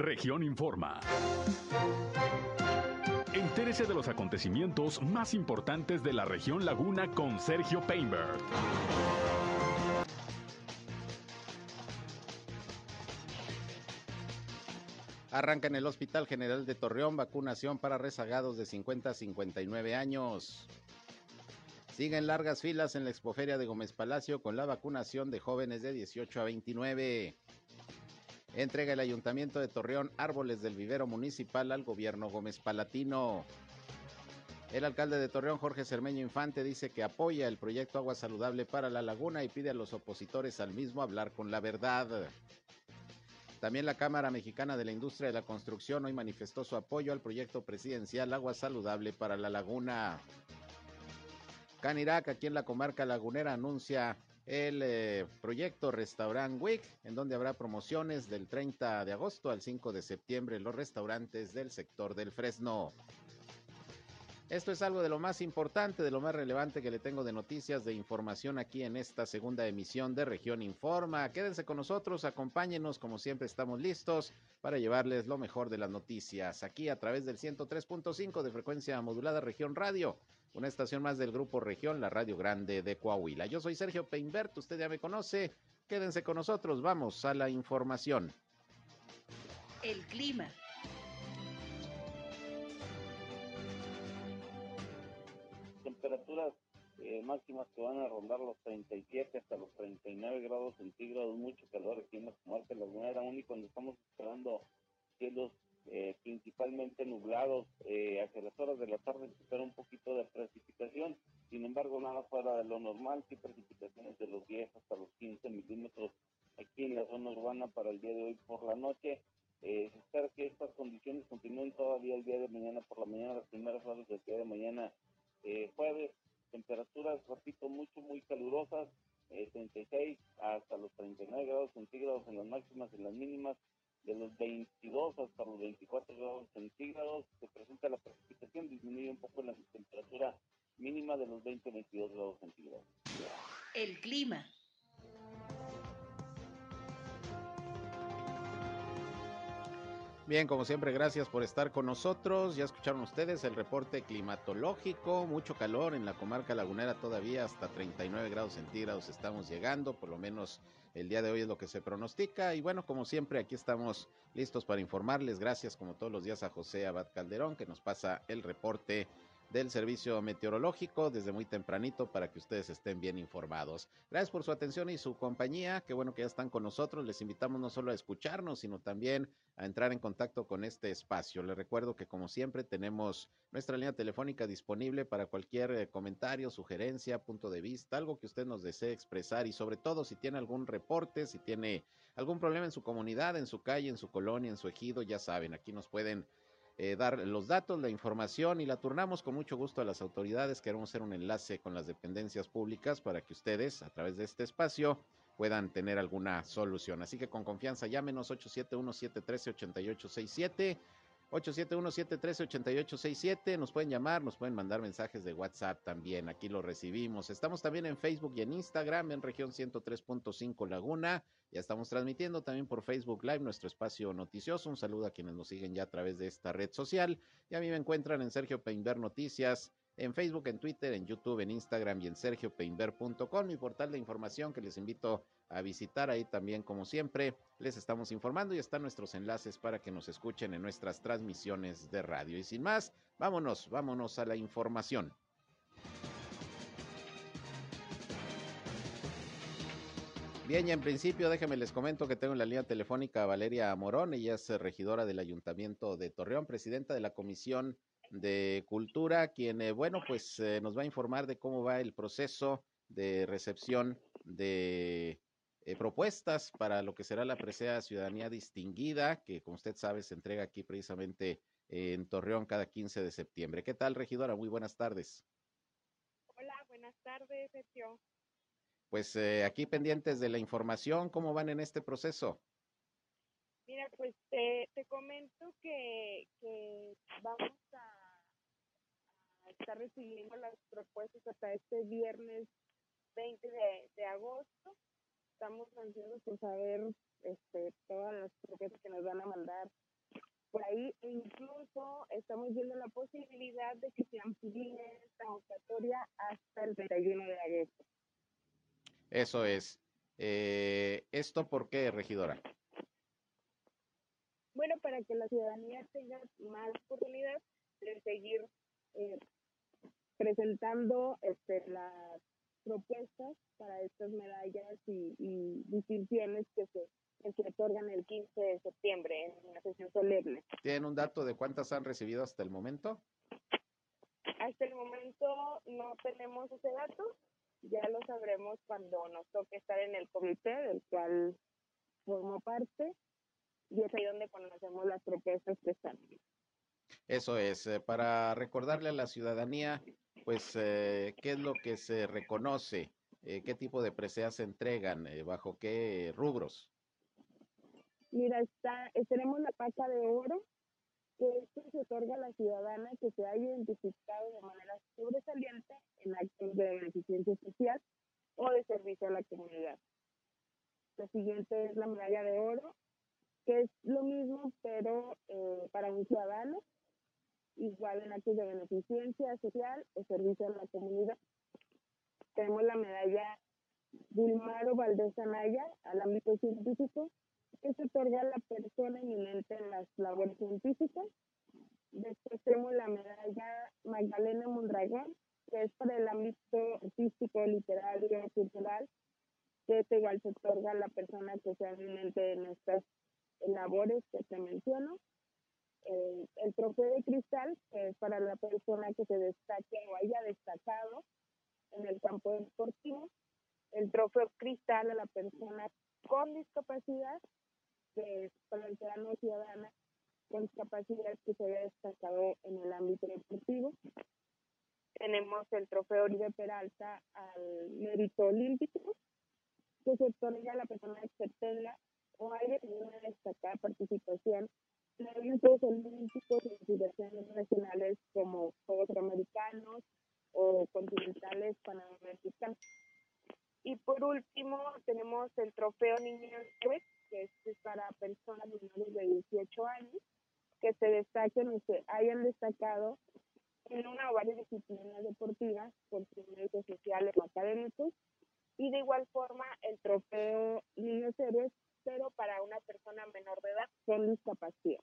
Región Informa. Entérese de los acontecimientos más importantes de la región Laguna con Sergio Painberg. Arranca en el Hospital General de Torreón vacunación para rezagados de 50 a 59 años. Siguen largas filas en la expoferia de Gómez Palacio con la vacunación de jóvenes de 18 a 29. Entrega el Ayuntamiento de Torreón árboles del vivero municipal al gobierno Gómez Palatino. El alcalde de Torreón, Jorge Cermeño Infante, dice que apoya el proyecto Agua Saludable para la Laguna y pide a los opositores al mismo hablar con la verdad. También la Cámara Mexicana de la Industria de la Construcción hoy manifestó su apoyo al proyecto presidencial Agua Saludable para la Laguna. Canirac, aquí en la comarca lagunera, anuncia el eh, proyecto Restaurant Week, en donde habrá promociones del 30 de agosto al 5 de septiembre en los restaurantes del sector del Fresno. Esto es algo de lo más importante, de lo más relevante que le tengo de noticias, de información aquí en esta segunda emisión de Región Informa. Quédense con nosotros, acompáñenos, como siempre estamos listos para llevarles lo mejor de las noticias aquí a través del 103.5 de frecuencia modulada Región Radio, una estación más del Grupo Región, la Radio Grande de Coahuila. Yo soy Sergio Peinbert, usted ya me conoce. Quédense con nosotros, vamos a la información. El clima. temperaturas eh, máximas que van a rondar los 37 hasta los 39 grados centígrados, mucho calor aquí en la comarca Lagunera, aún y cuando estamos esperando cielos eh, principalmente nublados, eh, hacia las horas de la tarde se espera un poquito de precipitación, sin embargo nada fuera de lo normal, sí precipitaciones de los 10 hasta los 15 milímetros aquí en la zona urbana para el día de hoy por la noche. se espera que estas condiciones continúen todavía el día de mañana por la mañana, las primeras horas del día de mañana eh, jueves, temperaturas, repito, mucho, muy calurosas, 36 eh, hasta los 39 grados centígrados en las máximas y las mínimas, de los 22 hasta los 24 grados centígrados, se presenta la precipitación, disminuye un poco la temperatura mínima de los 20-22 grados centígrados. El clima. Bien, como siempre, gracias por estar con nosotros. Ya escucharon ustedes el reporte climatológico, mucho calor en la comarca lagunera todavía, hasta 39 grados centígrados estamos llegando, por lo menos el día de hoy es lo que se pronostica. Y bueno, como siempre, aquí estamos listos para informarles. Gracias como todos los días a José Abad Calderón, que nos pasa el reporte del Servicio Meteorológico desde muy tempranito para que ustedes estén bien informados. Gracias por su atención y su compañía. Qué bueno que ya están con nosotros. Les invitamos no solo a escucharnos, sino también a entrar en contacto con este espacio. Les recuerdo que como siempre tenemos nuestra línea telefónica disponible para cualquier eh, comentario, sugerencia, punto de vista, algo que usted nos desee expresar y sobre todo si tiene algún reporte, si tiene algún problema en su comunidad, en su calle, en su colonia, en su ejido, ya saben, aquí nos pueden eh, dar los datos, la información y la turnamos con mucho gusto a las autoridades. Queremos hacer un enlace con las dependencias públicas para que ustedes, a través de este espacio, puedan tener alguna solución. Así que con confianza llámenos 871-713-8867. 871-713-8867. Nos pueden llamar, nos pueden mandar mensajes de WhatsApp también. Aquí lo recibimos. Estamos también en Facebook y en Instagram en región 103.5 Laguna. Ya estamos transmitiendo también por Facebook Live nuestro espacio noticioso. Un saludo a quienes nos siguen ya a través de esta red social. Y a mí me encuentran en Sergio Peinber Noticias en Facebook, en Twitter, en YouTube, en Instagram y en sergiopeinber.com, mi portal de información que les invito a visitar ahí también como siempre. Les estamos informando y están nuestros enlaces para que nos escuchen en nuestras transmisiones de radio. Y sin más, vámonos, vámonos a la información. Bien, y en principio déjenme les comento que tengo en la línea telefónica a Valeria Morón, ella es regidora del Ayuntamiento de Torreón, presidenta de la Comisión de Cultura, quien, eh, bueno, pues eh, nos va a informar de cómo va el proceso de recepción de eh, propuestas para lo que será la presea Ciudadanía Distinguida, que como usted sabe se entrega aquí precisamente en Torreón cada 15 de septiembre. ¿Qué tal, regidora? Muy buenas tardes. Hola, buenas tardes, Sergio. Pues aquí pendientes de la información, ¿cómo van en este proceso? Mira, pues te, comento que, vamos a, estar recibiendo las propuestas hasta este viernes 20 de, agosto. Estamos ansiosos por saber este, todas las propuestas que nos van a mandar por ahí e incluso estamos viendo la posibilidad de que se amplíe esta convocatoria hasta el 31 de agosto. Eso es. Eh, ¿Esto por qué, regidora? Bueno, para que la ciudadanía tenga más oportunidad de seguir eh, presentando este, las propuestas para estas medallas y, y distinciones que se, que se otorgan el 15 de septiembre en una sesión solemne. ¿Tienen un dato de cuántas han recibido hasta el momento? Hasta el momento no tenemos ese dato, ya lo sabremos cuando nos toque estar en el comité del cual formo parte y es ahí donde conocemos las propuestas que están. Eso es, eh, para recordarle a la ciudadanía, pues, eh, qué es lo que se reconoce, eh, qué tipo de preseas se entregan, bajo qué rubros. Mira, está, tenemos la paca de oro, que esto se otorga a la ciudadana que se haya identificado de manera sobresaliente en actos de beneficencia social o de servicio a la comunidad. La siguiente es la medalla de oro, que es lo mismo, pero para un ciudadano, igual en actos de beneficencia social o servicio a la comunidad. Tenemos la medalla Dilmaro Valdés Anaya al ámbito científico, que se otorga a la persona eminente en las labores científicas. Después tenemos la medalla Magdalena Mondragón, que es para el ámbito artístico, literario, cultural, que esta igual se otorga a la persona que sea eminente en estas labores que te menciono. El trofeo de cristal, que es para la persona que se destaque o haya destacado en el campo deportivo. El trofeo cristal a la persona con discapacidad, que es para el ciudadano ciudadana con discapacidad que se haya destacado en el ámbito deportivo. Tenemos el trofeo Oribe Peralta al mérito olímpico, que se otorga a la persona que tenga o haya tenido una destacada participación eventos olímpicos y situaciones nacionales como Juegos Americanos o continentales panamericanos. Y por último, tenemos el trofeo Niños Héroes, que es para personas menores de 18 años que se destaquen o se hayan destacado en una o varias disciplinas deportivas por méritos sociales o académicos. Y de igual forma, el trofeo Niños Héroes, pero para una persona menor de edad con discapacidad.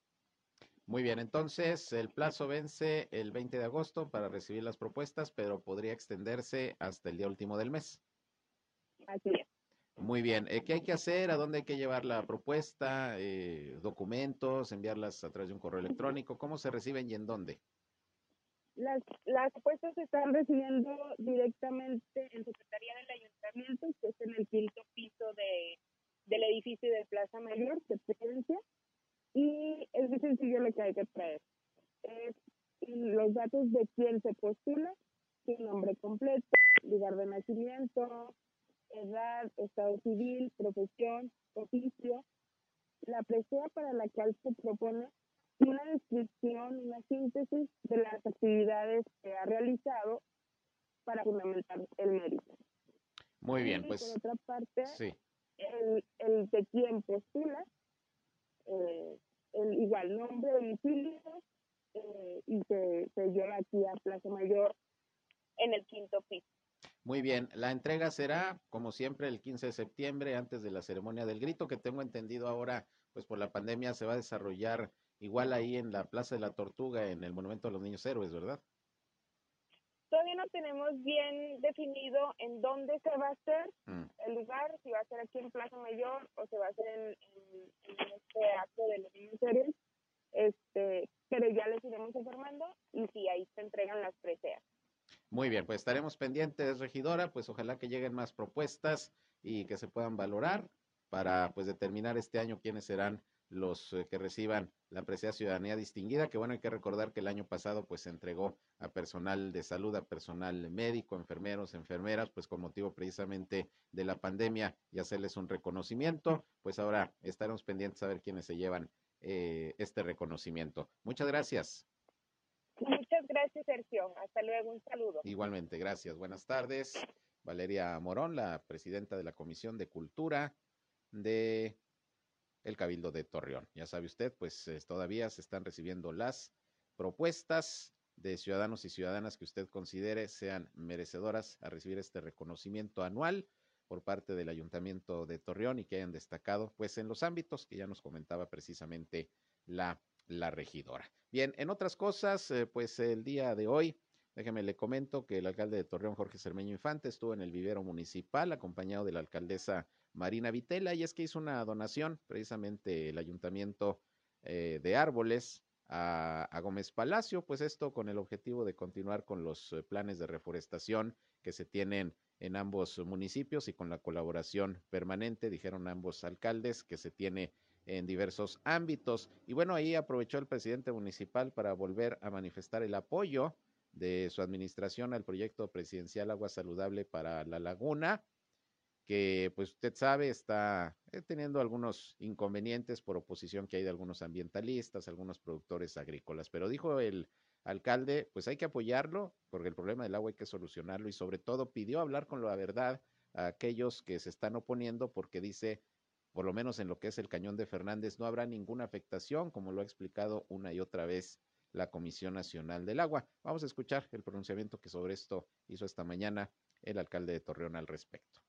Muy bien, entonces el plazo vence el 20 de agosto para recibir las propuestas, pero podría extenderse hasta el día último del mes. Así es. Muy bien, eh, ¿qué hay que hacer? ¿A dónde hay que llevar la propuesta? Eh, ¿Documentos? ¿Enviarlas a través de un correo electrónico? ¿Cómo se reciben y en dónde? Las, las propuestas se están recibiendo directamente en Secretaría del Ayuntamiento, que es en el quinto piso de, del edificio de Plaza Mayor, de Presidencia, y es muy sencillo lo que hay que traer. Es los datos de quién se postula, su nombre completo, lugar de nacimiento, edad, estado civil, profesión, oficio, la presea para la cual se propone una descripción, una síntesis de las actividades que ha realizado para fundamentar el mérito. Muy bien, Y pues por otra parte, sí. El, el de quién postula, eh, el igual nombre, domicilio, eh, y se, se lleva aquí a Plaza Mayor en el quinto piso. Muy bien, la entrega será, como siempre, el 15 de septiembre, antes de la ceremonia del grito, que tengo entendido ahora, pues por la pandemia se va a desarrollar igual ahí en la Plaza de la Tortuga, en el Monumento a los Niños Héroes, ¿verdad? Todavía no tenemos bien definido en dónde se va a hacer Mm, el lugar, si va a ser aquí en Plaza Mayor o se va a hacer en, en- en este acto de los héroes, este, pero ya les iremos informando y si ahí se entregan las preseas. Muy bien, pues estaremos pendientes, regidora, pues ojalá que lleguen más propuestas y que se puedan valorar para pues determinar este año quiénes serán los eh, que reciban la presea ciudadanía distinguida, que bueno, hay que recordar que el año pasado pues se entregó a personal de salud, a personal médico, enfermeros, enfermeras, pues con motivo precisamente de la pandemia y hacerles un reconocimiento, pues ahora estaremos pendientes a ver quiénes se llevan eh, este reconocimiento. Muchas gracias. Muchas gracias, Sergio. Hasta luego. Un saludo. Igualmente, gracias. Buenas tardes. Valeria Morón, la presidenta de la Comisión de Cultura de el Cabildo de Torreón. Ya sabe usted, pues todavía se están recibiendo las propuestas de ciudadanos y ciudadanas que usted considere sean merecedoras a recibir este reconocimiento anual por parte del Ayuntamiento de Torreón y que hayan destacado pues en los ámbitos que ya nos comentaba precisamente la, la regidora. Bien, en otras cosas, eh, pues el día de hoy, déjeme le comento que el alcalde de Torreón, Jorge Cermeño Infante, estuvo en el vivero municipal acompañado de la alcaldesa Marina Vitela y es que hizo una donación precisamente el Ayuntamiento eh, de Árboles a, a, Gómez Palacio, pues esto con el objetivo de continuar con los eh, planes de reforestación que se tienen en ambos municipios y con la colaboración permanente, dijeron ambos alcaldes, que se tiene en diversos ámbitos. Y bueno, ahí aprovechó el presidente municipal para volver a manifestar el apoyo de su administración al proyecto presidencial Agua Saludable para la Laguna, que pues usted sabe está eh, teniendo algunos inconvenientes por oposición que hay de algunos ambientalistas, algunos productores agrícolas, pero dijo el alcalde, pues hay que apoyarlo porque el problema del agua hay que solucionarlo y sobre todo pidió hablar con la verdad a aquellos que se están oponiendo porque dice, por lo menos en lo que es el cañón de Fernández, no habrá ninguna afectación, como lo ha explicado una y otra vez la Comisión Nacional del Agua. Vamos a escuchar el pronunciamiento que sobre esto hizo esta mañana el alcalde de Torreón al respecto.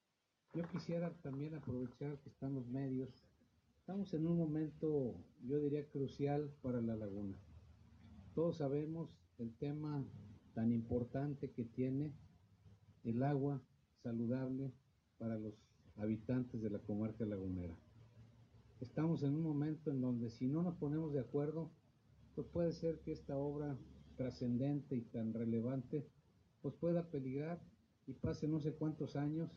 Yo quisiera también aprovechar que están los medios. Estamos en un momento, yo diría, crucial para la laguna todos sabemos el tema tan importante que tiene el agua saludable para los habitantes de la comarca lagunera. Estamos en un momento en donde si no nos ponemos de acuerdo, pues puede ser que esta obra trascendente y tan relevante pues pueda peligrar y pase no sé cuántos años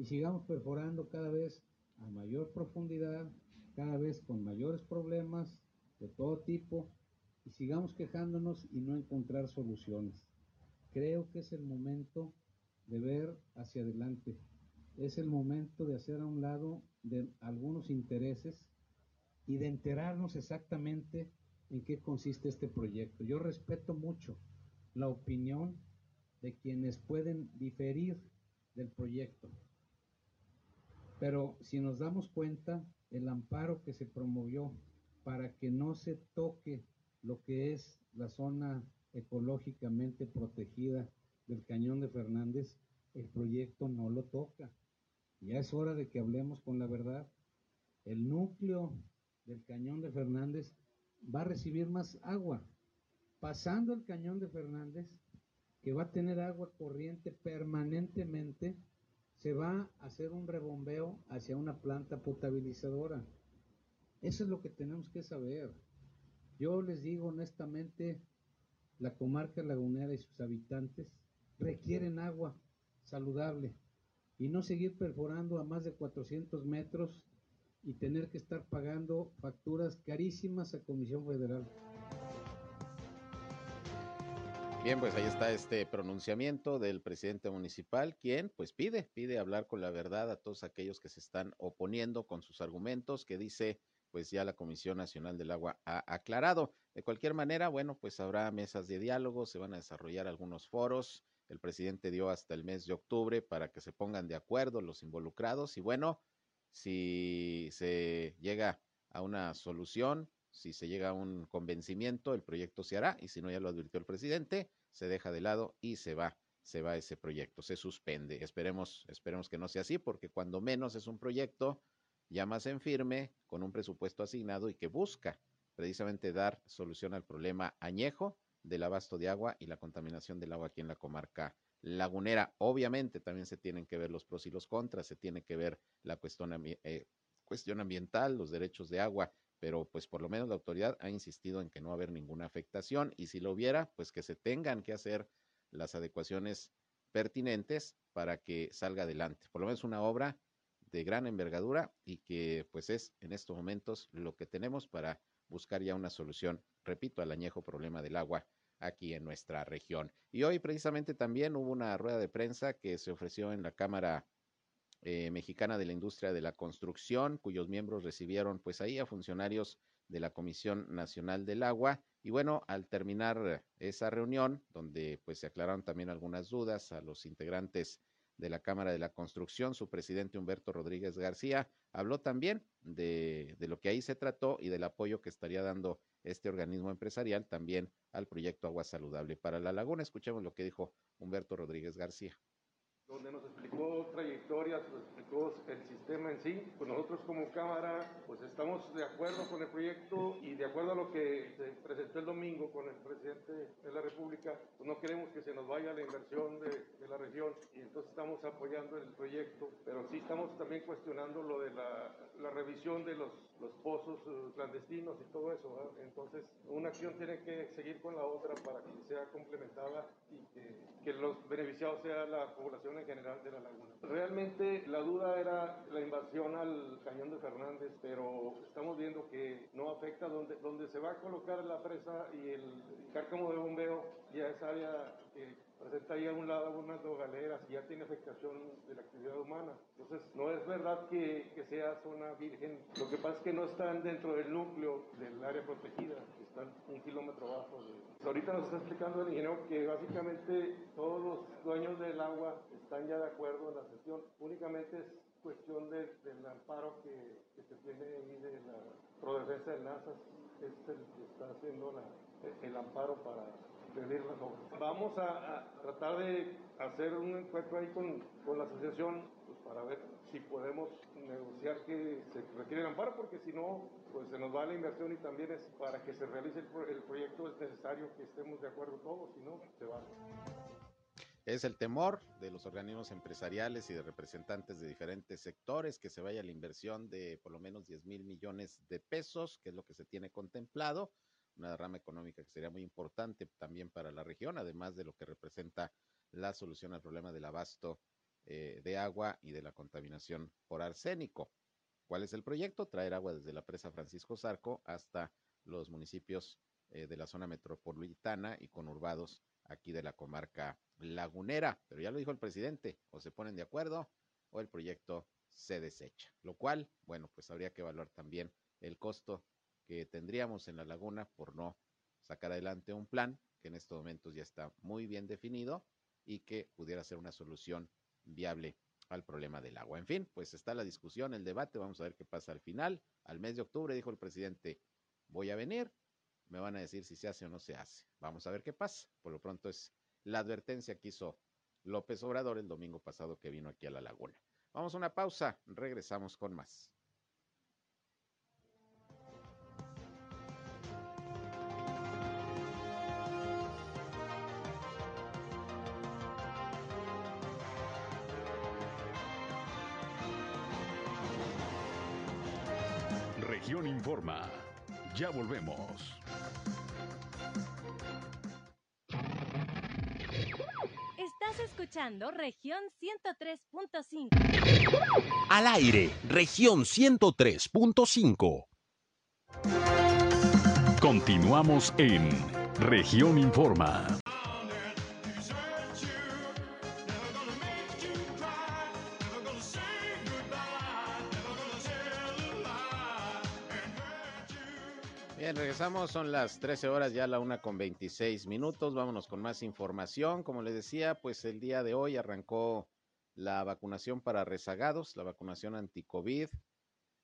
y sigamos perforando cada vez a mayor profundidad, cada vez con mayores problemas de todo tipo y sigamos quejándonos y no encontrar soluciones. Creo que es el momento de ver hacia adelante. Es el momento de hacer a un lado de algunos intereses y de enterarnos exactamente en qué consiste este proyecto. Yo respeto mucho la opinión de quienes pueden diferir del proyecto. Pero si nos damos cuenta, el amparo que se promovió para que no se toque lo que es la zona ecológicamente protegida del Cañón de Fernández, el proyecto no lo toca. Ya es hora de que hablemos con la verdad. El núcleo del Cañón de Fernández va a recibir más agua. Pasando el Cañón de Fernández, que va a tener agua corriente permanentemente, se va a hacer un rebombeo hacia una planta potabilizadora. Eso es lo que tenemos que saber. Yo les digo honestamente, la comarca lagunera y sus habitantes requieren agua saludable y no seguir perforando a más de 400 metros y tener que estar pagando facturas carísimas a Comisión Federal. Bien, pues ahí está este pronunciamiento del presidente municipal, quien pues pide, pide hablar con la verdad a todos aquellos que se están oponiendo con sus argumentos, que dice pues ya la Comisión Nacional del Agua ha aclarado. De cualquier manera, bueno, pues habrá mesas de diálogo, se van a desarrollar algunos foros. El presidente dio hasta el mes de octubre para que se pongan de acuerdo los involucrados y bueno, si se llega a una solución, si se llega a un convencimiento, el proyecto se hará y si no ya lo advirtió el presidente, se deja de lado y se va, se va ese proyecto, se suspende. Esperemos, esperemos que no sea así porque cuando menos es un proyecto ya más en firme, con un presupuesto asignado y que busca precisamente dar solución al problema añejo del abasto de agua y la contaminación del agua aquí en la comarca lagunera. Obviamente también se tienen que ver los pros y los contras, se tiene que ver la cuestión, eh, cuestión ambiental, los derechos de agua, pero pues por lo menos la autoridad ha insistido en que no va a haber ninguna afectación y si lo hubiera, pues que se tengan que hacer las adecuaciones pertinentes para que salga adelante. Por lo menos una obra de gran envergadura y que pues es en estos momentos lo que tenemos para buscar ya una solución, repito, al añejo problema del agua aquí en nuestra región. Y hoy precisamente también hubo una rueda de prensa que se ofreció en la Cámara eh, Mexicana de la Industria de la Construcción, cuyos miembros recibieron pues ahí a funcionarios de la Comisión Nacional del Agua. Y bueno, al terminar esa reunión, donde pues se aclararon también algunas dudas a los integrantes de la Cámara de la Construcción, su presidente Humberto Rodríguez García, habló también de, de, lo que ahí se trató y del apoyo que estaría dando este organismo empresarial también al proyecto Agua Saludable para la Laguna. Escuchemos lo que dijo Humberto Rodríguez García donde nos explicó trayectorias, nos explicó el sistema en sí. Pues nosotros como Cámara, pues estamos de acuerdo con el proyecto y de acuerdo a lo que se presentó el domingo con el presidente de la República, pues no queremos que se nos vaya la inversión de, la región y entonces estamos apoyando el proyecto, pero sí estamos también cuestionando lo de la revisión de los, los pozos uh, clandestinos y todo eso. Entonces, una acción tiene que seguir con la otra para que sea complementada y que, los beneficiados sea la población en general de la laguna. Realmente la duda era la invasión al cañón de Fernández, pero estamos viendo que no afecta donde, donde se va a colocar la presa y el cárcamo de bombeo, ya es área que presenta ahí a un lado unas dos galeras y ya tiene afectación de la actividad humana. Entonces, no es verdad que, que, sea zona virgen. Lo que pasa es que no están dentro del núcleo del área protegida, están un kilómetro abajo. De... Ahorita nos está explicando el ingeniero que básicamente todos los dueños del agua están ya de acuerdo en la sesión. Únicamente es cuestión de, del amparo que, que, se tiene ahí de la Prodefensa de NASA, es el que está haciendo la, el amparo para obras. Vamos a, a, tratar de hacer un encuentro ahí con, con la asociación pues, para ver si podemos negociar que se requiere el amparo, porque si no, pues se nos va la inversión y también es para que se realice el, el proyecto es necesario que estemos de acuerdo todos, si no, se va. Es el temor de los organismos empresariales y de representantes de diferentes sectores que se vaya la inversión de por lo menos 10 mil millones de pesos, que es lo que se tiene contemplado una rama económica que sería muy importante también para la región, además de lo que representa la solución al problema del abasto eh, de agua y de la contaminación por arsénico. ¿Cuál es el proyecto? Traer agua desde la presa Francisco Zarco hasta los municipios eh, de la zona metropolitana y conurbados aquí de la comarca lagunera. Pero ya lo dijo el presidente, o se ponen de acuerdo o el proyecto se desecha. Lo cual, bueno, pues habría que evaluar también el costo que tendríamos en la laguna por no sacar adelante un plan que en estos momentos ya está muy bien definido y que pudiera ser una solución viable al problema del agua. En fin, pues está la discusión, el debate, vamos a ver qué pasa al final. Al mes de octubre dijo el presidente, voy a venir, me van a decir si se hace o no se hace. Vamos a ver qué pasa. Por lo pronto es la advertencia que hizo López Obrador el domingo pasado que vino aquí a la laguna. Vamos a una pausa, regresamos con más. Región Informa. Ya volvemos. Estás escuchando región 103.5. Al aire, región 103.5. Continuamos en región Informa. Son las 13 horas, ya la una con 26 minutos, vámonos con más información. Como les decía, pues el día de hoy arrancó la vacunación para rezagados, la vacunación anti-COVID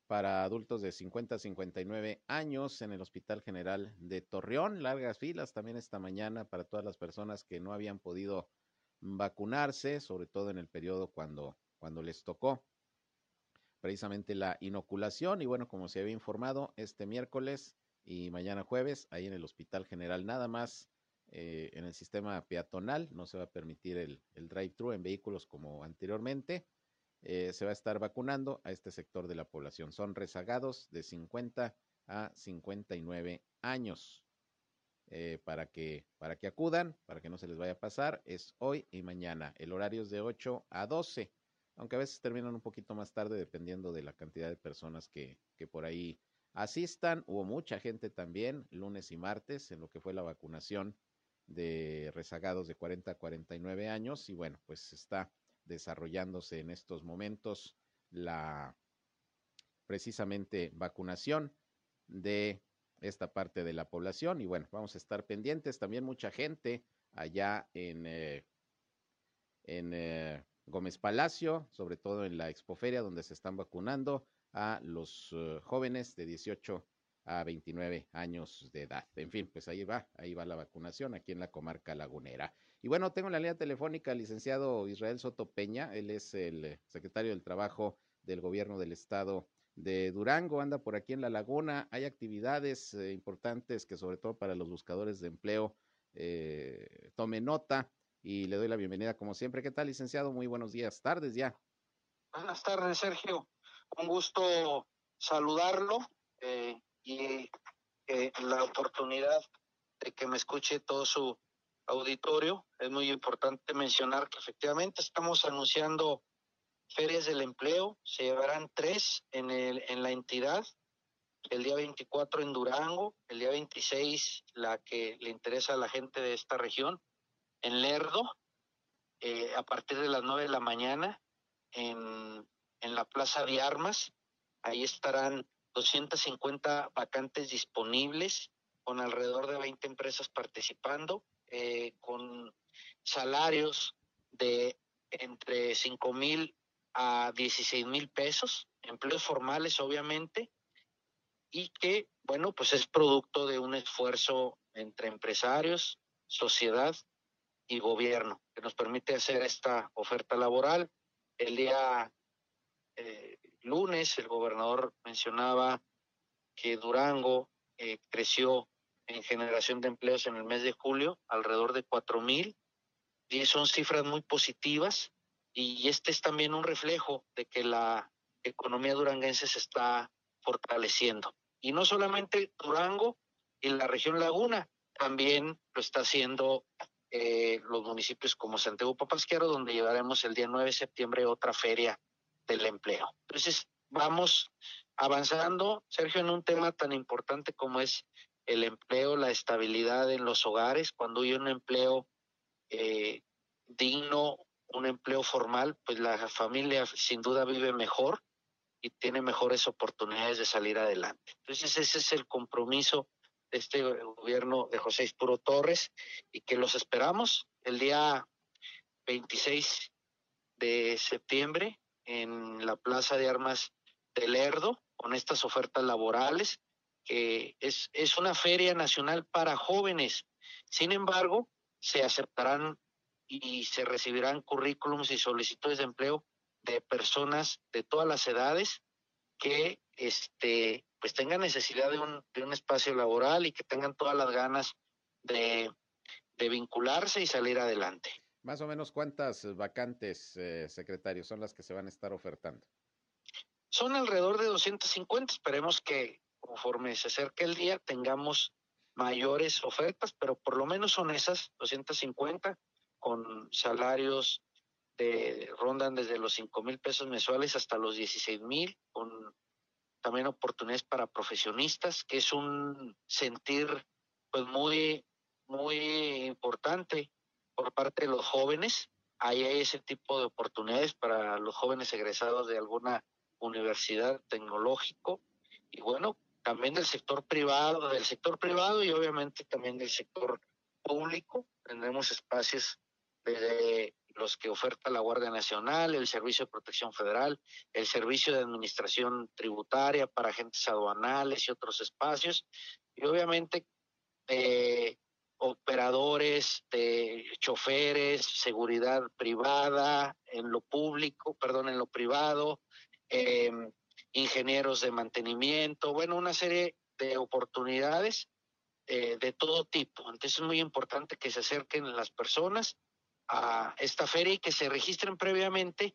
para adultos de 50 a 59 años en el Hospital General de Torreón. Largas filas también esta mañana para todas las personas que no habían podido vacunarse, sobre todo en el periodo cuando, cuando les tocó precisamente la inoculación. Y bueno, como se había informado, este miércoles y mañana jueves, ahí en el Hospital General, nada más eh, en el sistema peatonal, no se va a permitir el, el drive-thru en vehículos como anteriormente. Eh, se va a estar vacunando a este sector de la población. Son rezagados de 50 a 59 años. Eh, para, que, para que acudan, para que no se les vaya a pasar, es hoy y mañana. El horario es de 8 a 12, aunque a veces terminan un poquito más tarde dependiendo de la cantidad de personas que, que por ahí asistan. Hubo mucha gente también lunes y martes en lo que fue la vacunación de rezagados de 40 a 49 años y bueno, pues está desarrollándose en estos momentos la precisamente vacunación de esta parte de la población y bueno, vamos a estar pendientes también mucha gente allá en, eh, en eh, Gómez Palacio, sobre todo en la expoferia donde se están vacunando a los eh, jóvenes de 18 a 29 años de edad. En fin, pues ahí va, ahí va la vacunación aquí en la comarca lagunera. Y bueno, tengo en la línea telefónica al licenciado Israel Soto Peña, él es el secretario del Trabajo del Gobierno del Estado de Durango, anda por aquí en la laguna, hay actividades eh, importantes que sobre todo para los buscadores de empleo eh, tome nota y le doy la bienvenida como siempre. ¿Qué tal, licenciado? Muy buenos días, tardes ya. Buenas tardes, Sergio. Un gusto saludarlo eh, y eh, la oportunidad de que me escuche todo su auditorio. Es muy importante mencionar que efectivamente estamos anunciando ferias del empleo. Se llevarán tres en, el, en la entidad. El día 24 en Durango, el día 26 la que le interesa a la gente de esta región, en Lerdo, eh, a partir de las 9 de la mañana, en, en la Plaza de Armas. Ahí estarán 250 vacantes disponibles, con alrededor de 20 empresas participando, eh, con salarios de entre 5 mil a 16 mil pesos, empleos formales obviamente, y que, bueno, pues es producto de un esfuerzo entre empresarios, sociedad y gobierno, que nos permite hacer esta oferta laboral. El día eh, lunes el gobernador mencionaba que Durango eh, creció en generación de empleos en el mes de julio alrededor de cuatro mil y son cifras muy positivas y este es también un reflejo de que la economía duranguense se está fortaleciendo. Y no solamente Durango y la región Laguna, también lo está haciendo eh, los municipios como Santiago Papasquiaro, donde llevaremos el día 9 de septiembre otra feria del empleo. Entonces, vamos avanzando, Sergio, en un tema tan importante como es el empleo, la estabilidad en los hogares. Cuando hay un empleo eh, digno, un empleo formal, pues la familia sin duda vive mejor y tiene mejores oportunidades de salir adelante. Entonces, ese es el compromiso de este gobierno de José Ispuro Torres y que los esperamos el día 26 de septiembre en la Plaza de Armas de Lerdo con estas ofertas laborales, que es, es una feria nacional para jóvenes. Sin embargo, se aceptarán y se recibirán currículums y solicitudes de empleo de personas de todas las edades que este pues tengan necesidad de un, de un espacio laboral y que tengan todas las ganas de, de vincularse y salir adelante. Más o menos cuántas vacantes, eh, secretario, son las que se van a estar ofertando. Son alrededor de 250. Esperemos que conforme se acerque el día tengamos mayores ofertas, pero por lo menos son esas 250 con salarios de rondan desde los 5 mil pesos mensuales hasta los 16 mil, con también oportunidades para profesionistas, que es un sentir pues muy, muy importante por parte de los jóvenes. Ahí hay ese tipo de oportunidades para los jóvenes egresados de alguna universidad tecnológico y bueno, también del sector privado, del sector privado y obviamente también del sector público. Tendremos espacios desde los que oferta la Guardia Nacional, el Servicio de Protección Federal, el Servicio de Administración Tributaria para agentes aduanales y otros espacios. Y obviamente eh, operadores, de choferes, seguridad privada, en lo público, perdón, en lo privado, eh, ingenieros de mantenimiento, bueno, una serie de oportunidades eh, de todo tipo. Entonces es muy importante que se acerquen las personas a esta feria y que se registren previamente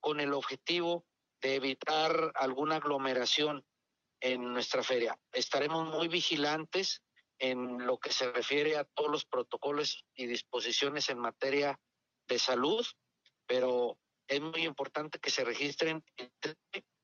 con el objetivo de evitar alguna aglomeración en nuestra feria. Estaremos muy vigilantes en lo que se refiere a todos los protocolos y disposiciones en materia de salud, pero es muy importante que se registren en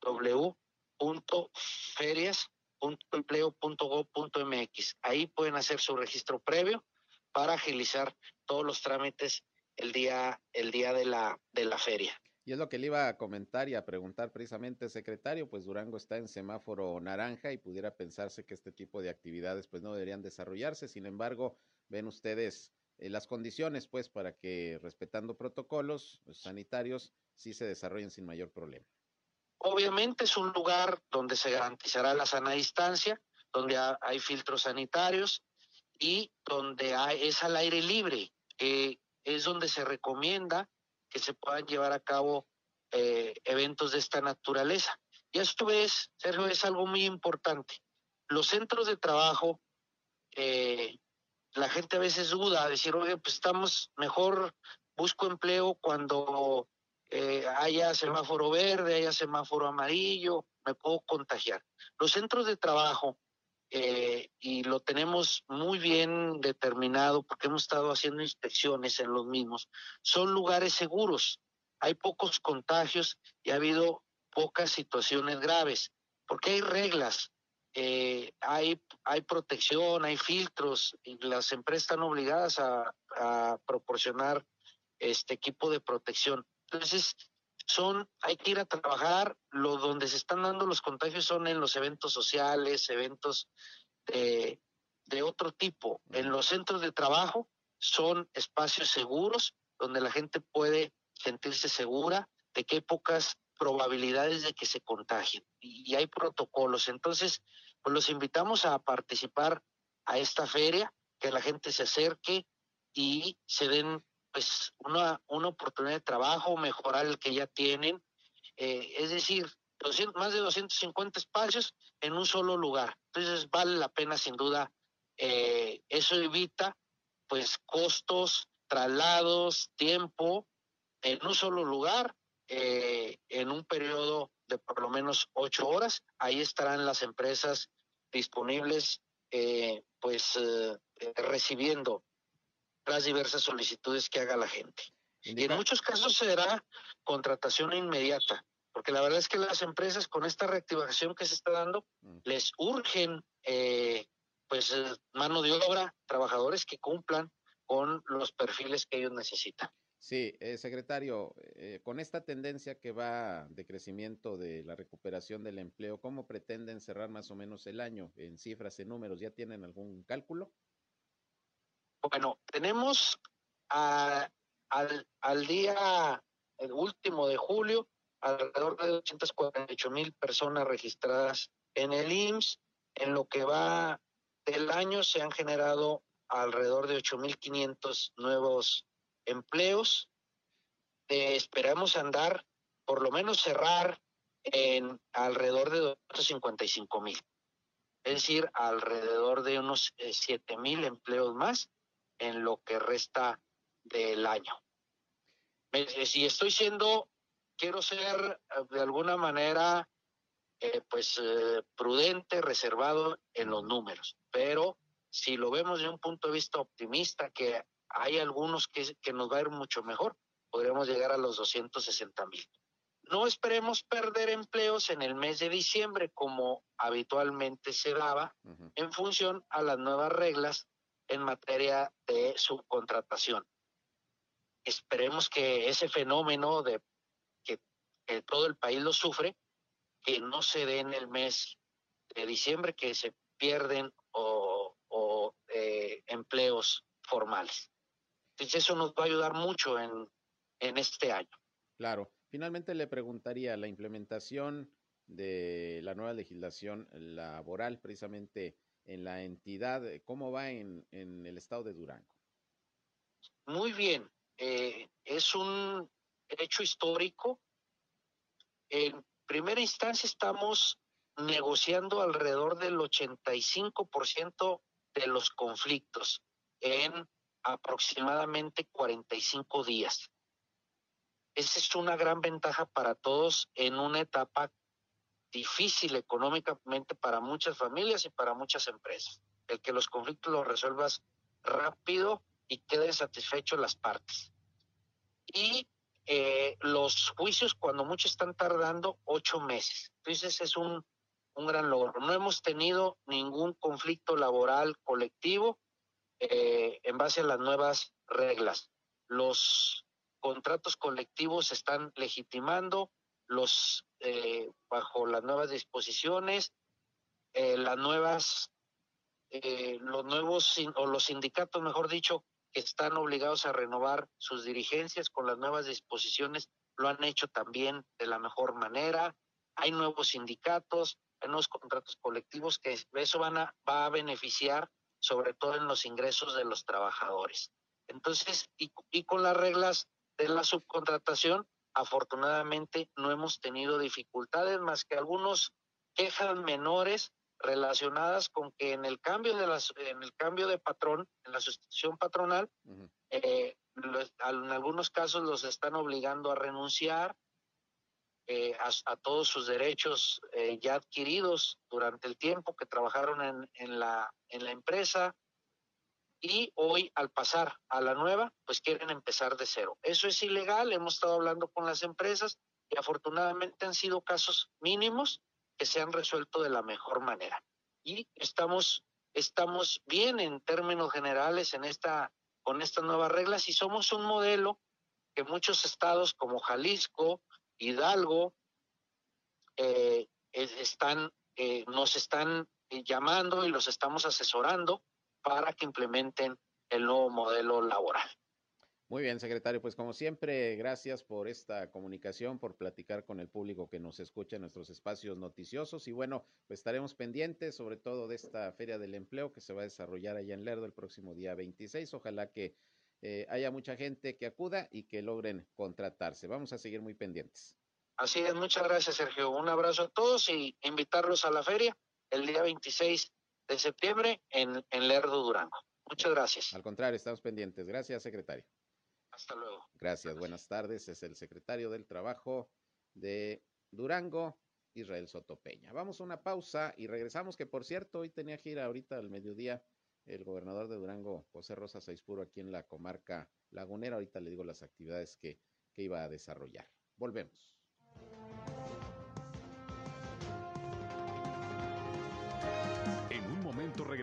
www.ferias.empleo.gov.mx. Ahí pueden hacer su registro previo para agilizar todos los trámites el día, el día de, la, de la feria. Y es lo que le iba a comentar y a preguntar precisamente, secretario, pues Durango está en semáforo naranja y pudiera pensarse que este tipo de actividades pues no deberían desarrollarse. Sin embargo, ven ustedes eh, las condiciones, pues, para que respetando protocolos sanitarios, sí se desarrollen sin mayor problema. Obviamente es un lugar donde se garantizará la sana distancia, donde hay filtros sanitarios y donde hay, es al aire libre. es donde se recomienda que se puedan llevar a cabo eh, eventos de esta naturaleza. Y esto es, Sergio, es algo muy importante. Los centros de trabajo, eh, la gente a veces duda, decir, oye, pues estamos mejor, busco empleo cuando eh, haya semáforo verde, haya semáforo amarillo, me puedo contagiar. Los centros de trabajo, eh, y lo tenemos muy bien determinado porque hemos estado haciendo inspecciones en los mismos, son lugares seguros. Hay pocos contagios y ha habido pocas situaciones graves, porque hay reglas, eh, hay, hay protección, hay filtros, y las empresas están obligadas a, a proporcionar este equipo de protección. Entonces, son, hay que ir a trabajar, lo donde se están dando los contagios son en los eventos sociales, eventos de, de otro tipo. En los centros de trabajo son espacios seguros donde la gente puede sentirse segura de que hay pocas probabilidades de que se contagien y, hay protocolos. Entonces, pues los invitamos a participar a esta feria, que la gente se acerque y se den pues una, una oportunidad de trabajo, mejorar el que ya tienen, eh, es decir, más de 250 espacios en un solo lugar. Entonces vale la pena sin duda, eh, eso evita pues costos, traslados, tiempo en un solo lugar, eh, en un periodo de por lo menos ocho horas. Ahí estarán las empresas disponibles, pues recibiendo las diversas solicitudes que haga la gente. Y en muchos casos será contratación inmediata, porque la verdad es que las empresas con esta reactivación que se está dando, mm. les urgen eh, pues eh, mano de obra, trabajadores que cumplan con los perfiles que ellos necesitan. Sí, eh, secretario, con esta tendencia que va de crecimiento de la recuperación del empleo, ¿cómo pretenden cerrar más o menos el año en cifras, en números? ¿Ya tienen algún cálculo? Bueno, tenemos al, al día el último de julio alrededor de 248 mil personas registradas en el IMSS. En lo que va del año se han generado alrededor de 8.500 nuevos empleos. Eh, esperamos andar, por lo menos cerrar en alrededor de 255 mil. Es decir, alrededor de unos eh, siete mil empleos más en lo que resta del año. Si estoy siendo, quiero ser eh, de alguna manera, eh, pues eh, prudente, reservado en los números, pero si lo vemos de un punto de vista optimista, que hay algunos que, que nos va a ir mucho mejor, podríamos llegar a los 260 mil. No esperemos perder empleos en el mes de diciembre como habitualmente se daba en función a las nuevas reglas en materia de subcontratación. Esperemos que ese fenómeno de que, todo el país lo sufre, que no se dé en el mes de diciembre, que se pierden o, eh, empleos formales. Entonces eso nos va a ayudar mucho en, en este año. Claro. Finalmente le preguntaría, la implementación de la nueva legislación laboral precisamente en la entidad. Eh, ¿Cómo va en, en el estado de Durango? Muy bien. Eh, es un hecho histórico. En primera instancia estamos negociando alrededor del 85% de los conflictos en aproximadamente 45 días. Esa es una gran ventaja para todos en una etapa difícil económicamente para muchas familias y para muchas empresas. El que los conflictos los resuelvas rápido y queden satisfechos las partes. Y eh, los juicios, cuando muchos están tardando, ocho meses. Entonces es un, un gran logro. No hemos tenido ningún conflicto laboral colectivo eh, en base a las nuevas reglas. Los contratos colectivos se están legitimando, los eh, bajo las nuevas disposiciones, eh, las nuevas eh, los nuevos o los sindicatos, mejor dicho, que están obligados a renovar sus dirigencias con las nuevas disposiciones, lo han hecho también de la mejor manera. Hay nuevos sindicatos, hay nuevos contratos colectivos que eso van a, va a beneficiar sobre todo en los ingresos de los trabajadores. Entonces, y, y con las reglas de la subcontratación, afortunadamente no hemos tenido dificultades más que algunos quejas menores relacionadas con que en el cambio de las en el cambio de patrón en la sustitución patronal eh, en algunos casos los están obligando a renunciar eh, a, todos sus derechos eh, ya adquiridos durante el tiempo que trabajaron en, en, la en la empresa y hoy al pasar a la nueva pues quieren empezar de cero eso es ilegal hemos estado hablando con las empresas y afortunadamente han sido casos mínimos que se han resuelto de la mejor manera. Y estamos, estamos bien en términos generales en esta, con estas nuevas reglas y somos un modelo que muchos estados como Jalisco, Hidalgo, eh, están, eh, nos están llamando y los estamos asesorando para que implementen el nuevo modelo laboral. Muy bien, secretario. Pues como siempre, gracias por esta comunicación, por platicar con el público que nos escucha en nuestros espacios noticiosos. Y bueno, pues estaremos pendientes sobre todo de esta Feria del Empleo que se va a desarrollar allá en Lerdo el próximo día 26. Ojalá que eh, haya mucha gente que acuda y que logren contratarse. Vamos a seguir muy pendientes. Así es, muchas gracias, Sergio. Un abrazo a todos y invitarlos a la feria el día 26 de septiembre en, en Lerdo, Durango. Muchas gracias. Al contrario, estamos pendientes. Gracias, secretario. Hasta luego. Gracias, buenas tardes. Es el secretario del Trabajo de Durango, Israel Sotopeña. Vamos a una pausa y regresamos, que por cierto, hoy tenía gira ahorita al mediodía el gobernador de Durango, José Rosa Saispuro, aquí en la comarca lagunera. Ahorita le digo las actividades que, que iba a desarrollar. Volvemos.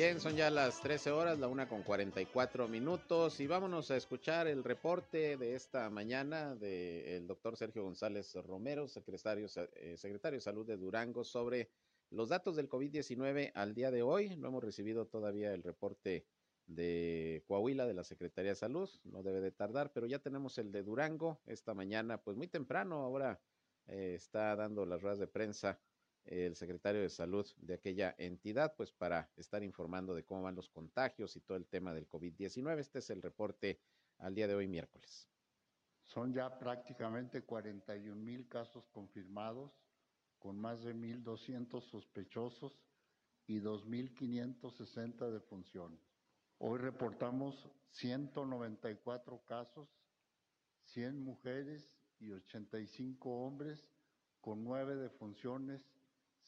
Bien, son ya las 13 horas, la una con 44 minutos y vámonos a escuchar el reporte de esta mañana del doctor Sergio González Romero, secretario, eh, secretario de Salud de Durango, sobre los datos del COVID-19 al día de hoy. No hemos recibido todavía el reporte de Coahuila, de la Secretaría de Salud, no debe de tardar, pero ya tenemos el de Durango esta mañana, pues muy temprano, ahora eh, está dando las ruedas de prensa el secretario de Salud de aquella entidad, pues para estar informando de cómo van los contagios y todo el tema del COVID-19. Este es el reporte al día de hoy, miércoles. Son ya prácticamente 41 mil casos confirmados, con más de 1.200 sospechosos y 2.560 defunciones. Hoy reportamos 194 casos, 100 mujeres y 85 hombres, con 9 defunciones,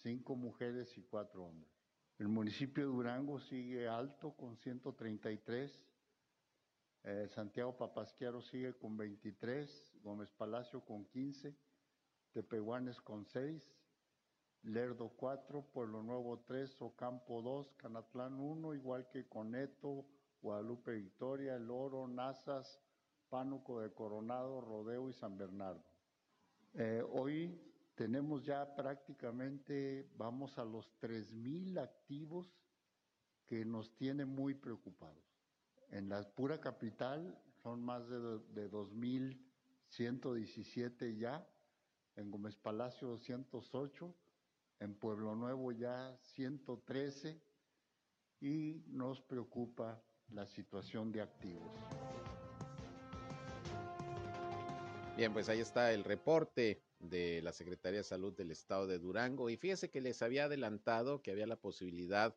5 mujeres y 4 hombres. El municipio de Durango sigue alto con 133, eh, Santiago Papasquiaro sigue con 23, Gómez Palacio con 15, Tepehuanes con 6, Lerdo 4, Pueblo Nuevo 3, Ocampo 2, Canatlán 1, igual que Coneto, Guadalupe Victoria, El Oro, Nazas, Pánuco de Coronado, Rodeo y San Bernardo. Eh, hoy tenemos ya prácticamente, vamos a los 3.000 activos que nos tiene muy preocupados. En la pura capital son más de, de 2.117 ya, en Gómez Palacio 208, en Pueblo Nuevo ya 113 y nos preocupa la situación de activos. Bien, pues ahí está el reporte de la Secretaría de Salud del Estado de Durango y fíjese que les había adelantado que había la posibilidad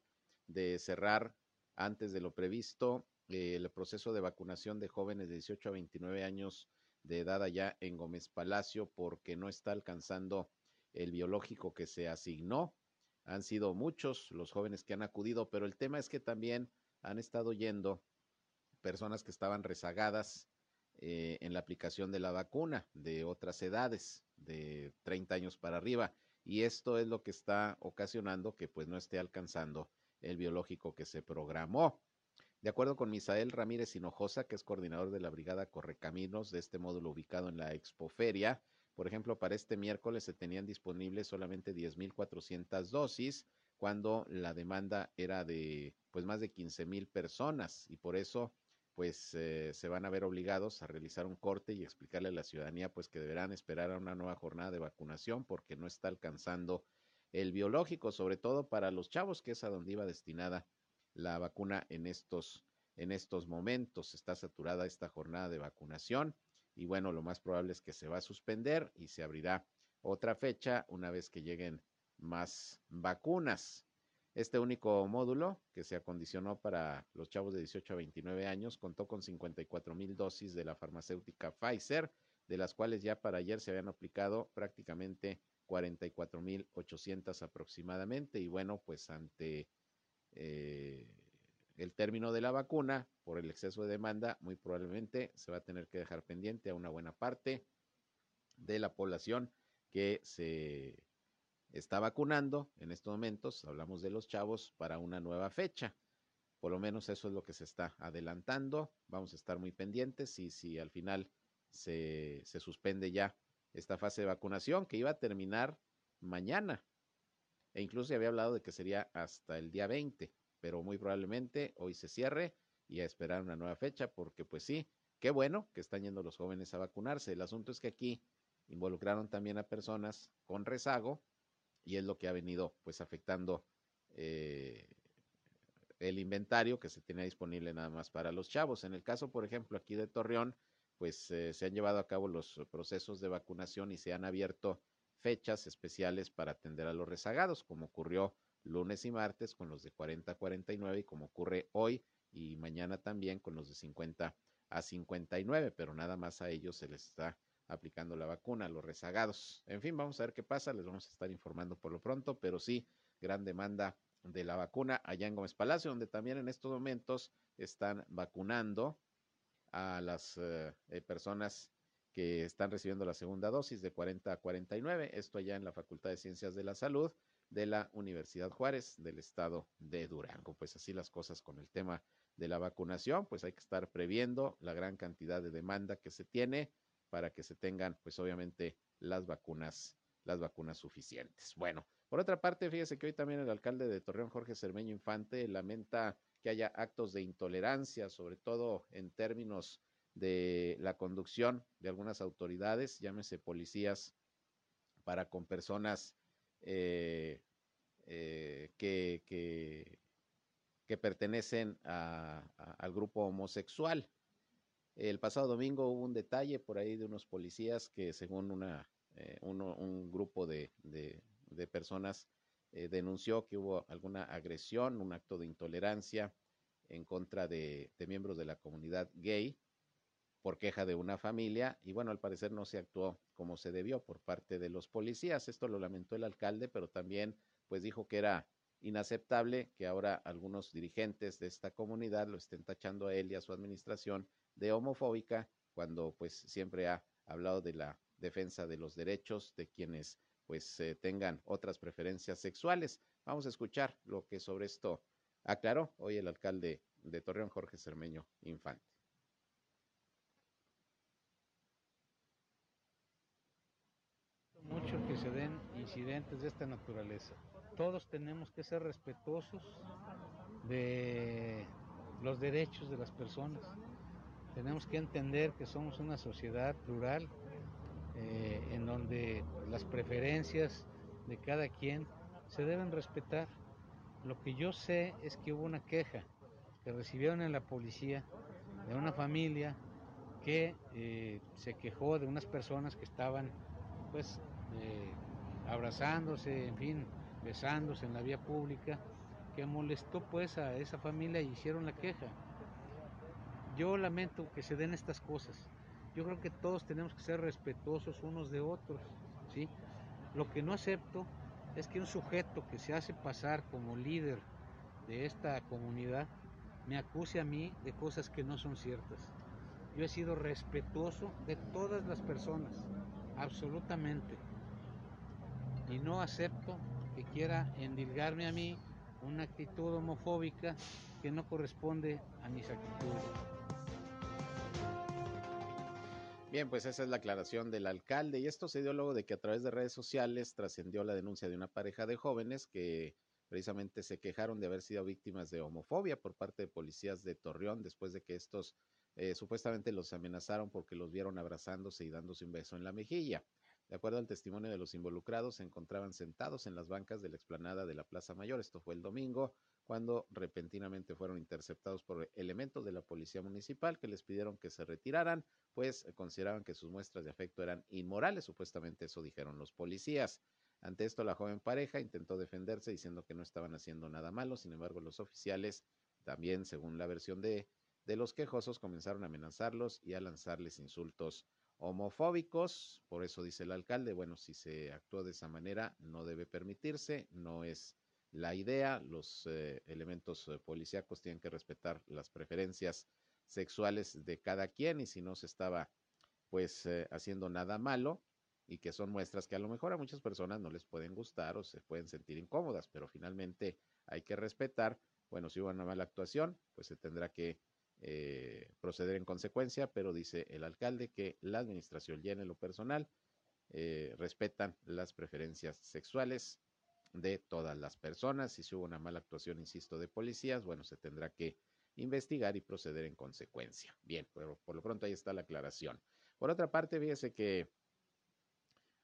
de cerrar antes de lo previsto eh, el proceso de vacunación de jóvenes de 18 a 29 años de edad allá en Gómez Palacio porque no está alcanzando el biológico que se asignó. Han sido muchos los jóvenes que han acudido, pero el tema es que también han estado yendo personas que estaban rezagadas eh, en la aplicación de la vacuna de otras edades, de 30 años para arriba. Y esto es lo que está ocasionando que pues no esté alcanzando el biológico que se programó. De acuerdo con Misael Ramírez Hinojosa, que es coordinador de la Brigada Correcaminos de este módulo ubicado en la Expoferia, por ejemplo, para este miércoles se tenían disponibles solamente 10.400 dosis, cuando la demanda era de pues más de 15.000 personas y por eso pues eh, se van a ver obligados a realizar un corte y explicarle a la ciudadanía pues que deberán esperar a una nueva jornada de vacunación porque no está alcanzando el biológico, sobre todo para los chavos, que es a donde iba destinada la vacuna en estos, en estos momentos. Está saturada esta jornada de vacunación y bueno, lo más probable es que se va a suspender y se abrirá otra fecha una vez que lleguen más vacunas. Este único módulo que se acondicionó para los chavos de 18 a 29 años contó con 54 mil dosis de la farmacéutica Pfizer, de las cuales ya para ayer se habían aplicado prácticamente 44 mil 800 aproximadamente. Y bueno, pues ante eh, el término de la vacuna, por el exceso de demanda, muy probablemente se va a tener que dejar pendiente a una buena parte de la población que se está vacunando en estos momentos, hablamos de los chavos, para una nueva fecha. Por lo menos eso es lo que se está adelantando. Vamos a estar muy pendientes y si al final se, se suspende ya esta fase de vacunación que iba a terminar mañana. E incluso se había hablado de que sería hasta el día 20 pero muy probablemente hoy se cierre y a esperar una nueva fecha, porque pues sí, qué bueno que están yendo los jóvenes a vacunarse. El asunto es que aquí involucraron también a personas con rezago y es lo que ha venido pues afectando eh, el inventario que se tenía disponible nada más para los chavos. En el caso, por ejemplo, aquí de Torreón, pues eh, se han llevado a cabo los procesos de vacunación y se han abierto fechas especiales para atender a los rezagados, como ocurrió lunes y martes con los de 40 a 49 y como ocurre hoy y mañana también con los de 50 a 59, pero nada más a ellos se les está aplicando la vacuna, a los rezagados. En fin, vamos a ver qué pasa, les vamos a estar informando por lo pronto, pero sí, gran demanda de la vacuna allá en Gómez Palacio, donde también en estos momentos están vacunando a las eh, eh, personas que están recibiendo la segunda dosis de 40 a 49, esto allá en la Facultad de Ciencias de la Salud de la Universidad Juárez del estado de Durango. Pues así las cosas con el tema de la vacunación, pues hay que estar previendo la gran cantidad de demanda que se tiene para que se tengan, pues obviamente, las vacunas, las vacunas suficientes. Bueno, por otra parte, fíjese que hoy también el alcalde de Torreón, Jorge Cermeño Infante, lamenta que haya actos de intolerancia, sobre todo en términos de la conducción de algunas autoridades, llámese policías, para con personas eh, eh, que, que, pertenecen al grupo homosexual. El pasado domingo hubo un detalle por ahí de unos policías que según una, eh, un grupo de, de, personas denunció que hubo alguna agresión, un acto de intolerancia en contra de, de miembros de la comunidad gay por queja de una familia y bueno, al parecer no se actuó como se debió por parte de los policías. Esto lo lamentó el alcalde, pero también pues dijo que era inaceptable que ahora algunos dirigentes de esta comunidad lo estén tachando a él y a su administración de homofóbica cuando pues siempre ha hablado de la defensa de los derechos de quienes pues eh, tengan otras preferencias sexuales. Vamos a escuchar lo que sobre esto aclaró hoy el alcalde de Torreón, Jorge Cermeño Infante. mucho que se den incidentes de esta naturaleza. Todos tenemos que ser respetuosos de los derechos de las personas. Tenemos que entender que somos una sociedad plural eh, en donde las preferencias de cada quien se deben respetar. Lo que yo sé es que hubo una queja que recibieron en la policía de una familia que eh, se quejó de unas personas que estaban pues eh, abrazándose, en fin, besándose en la vía pública, que molestó pues a esa familia y hicieron la queja. Yo lamento que se den estas cosas. Yo creo que todos tenemos que ser respetuosos unos de otros, ¿sí? Lo que no acepto es que un sujeto que se hace pasar como líder de esta comunidad me acuse a mí de cosas que no son ciertas. yo he sido respetuoso de todas las personas, absolutamente. Y no acepto que quiera endilgarme a mí una actitud homofóbica que no corresponde a mis actitudes. Bien, pues esa es la aclaración del alcalde y esto se dio luego de que a través de redes sociales trascendió la denuncia de una pareja de jóvenes que precisamente se quejaron de haber sido víctimas de homofobia por parte de policías de Torreón después de que estos eh, supuestamente los amenazaron porque los vieron abrazándose y dándose un beso en la mejilla. De acuerdo al testimonio de los involucrados, se encontraban sentados en las bancas de la explanada de la Plaza Mayor. Esto fue el domingo, cuando repentinamente fueron interceptados por elementos de la Policía Municipal que les pidieron que se retiraran, pues consideraban que sus muestras de afecto eran inmorales. Supuestamente eso dijeron los policías. Ante esto, la joven pareja intentó defenderse diciendo que no estaban haciendo nada malo. Sin embargo, los oficiales, también según la versión de, de los quejosos, comenzaron a amenazarlos y a lanzarles insultos homofóbicos. Por eso dice el alcalde, bueno, si se actuó de esa manera, no debe permitirse, no es la idea. Los eh, elementos eh, policíacos tienen que respetar las preferencias sexuales de cada quien y si no se estaba pues eh, haciendo nada malo y que son muestras que a lo mejor a muchas personas no les pueden gustar o se pueden sentir incómodas, pero finalmente hay que respetar. Bueno, si hubo una mala actuación, pues se tendrá que eh, proceder en consecuencia, pero dice el alcalde que la administración en lo personal eh, respetan las preferencias sexuales de todas las personas. Si hubo una mala actuación, insisto, de policías, bueno, se tendrá que investigar y proceder en consecuencia. Bien, pero por lo pronto ahí está la aclaración. Por otra parte, fíjese que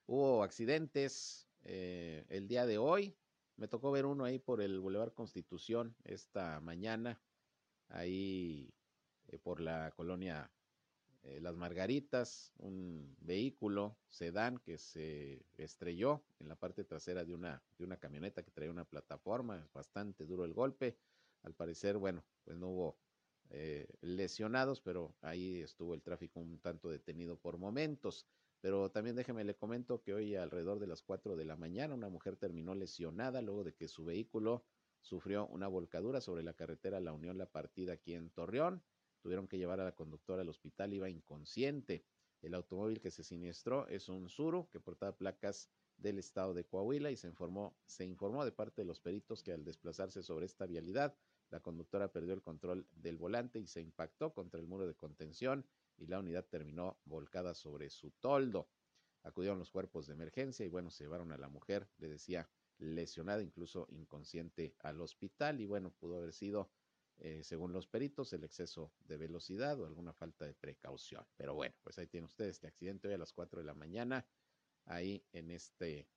hubo accidentes eh, el día de hoy. Me tocó ver uno ahí por el Boulevard Constitución esta mañana. Ahí eh, por la colonia eh, Las Margaritas, un vehículo sedán que se estrelló en la parte trasera de una, de una camioneta que traía una plataforma, bastante duro el golpe. Al parecer, bueno, pues no hubo eh, lesionados, pero ahí estuvo el tráfico un tanto detenido por momentos. Pero también déjeme le comento que hoy alrededor de las 4 de la mañana una mujer terminó lesionada luego de que su vehículo sufrió una volcadura sobre la carretera La Unión La Partida aquí en Torreón. Tuvieron que llevar a la conductora al hospital, iba inconsciente. El automóvil que se siniestró es un Suru que portaba placas del estado de Coahuila y se informó, se informó de parte de los peritos que al desplazarse sobre esta vialidad, la conductora perdió el control del volante y se impactó contra el muro de contención y la unidad terminó volcada sobre su toldo. Acudieron los cuerpos de emergencia y bueno, se llevaron a la mujer, le decía, lesionada, incluso inconsciente al hospital y bueno, pudo haber sido eh, según los peritos, el exceso de velocidad o alguna falta de precaución. Pero bueno, pues ahí tiene usted este accidente hoy a las 4 de la mañana, ahí en este,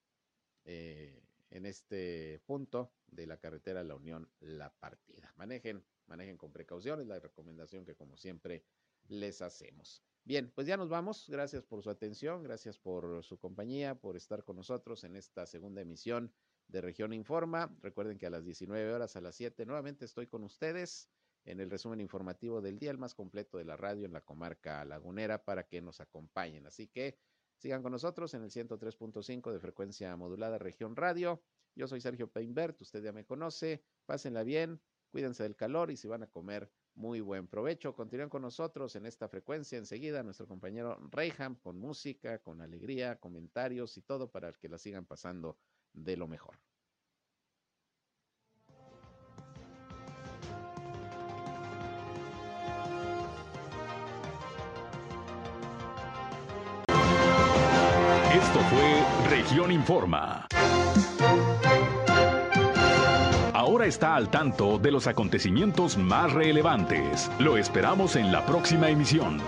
eh, en este punto de la carretera La Unión La Partida. Manejen, manejen con precaución, es la recomendación que como siempre les hacemos. Bien, pues ya nos vamos. Gracias por su atención, gracias por su compañía, por estar con nosotros en esta segunda emisión de Región Informa. Recuerden que a las 19 horas, a las 7, nuevamente estoy con ustedes en el resumen informativo del día, el más completo de la radio en la comarca lagunera, para que nos acompañen. Así que sigan con nosotros en el 103.5 de frecuencia modulada Región Radio. Yo soy Sergio Peinbert, usted ya me conoce. Pásenla bien, cuídense del calor y si van a comer, muy buen provecho. Continúen con nosotros en esta frecuencia. Enseguida, nuestro compañero Reyham con música, con alegría, comentarios y todo para que la sigan pasando de lo mejor. Esto fue Región Informa. Ahora está al tanto de los acontecimientos más relevantes. Lo esperamos en la próxima emisión.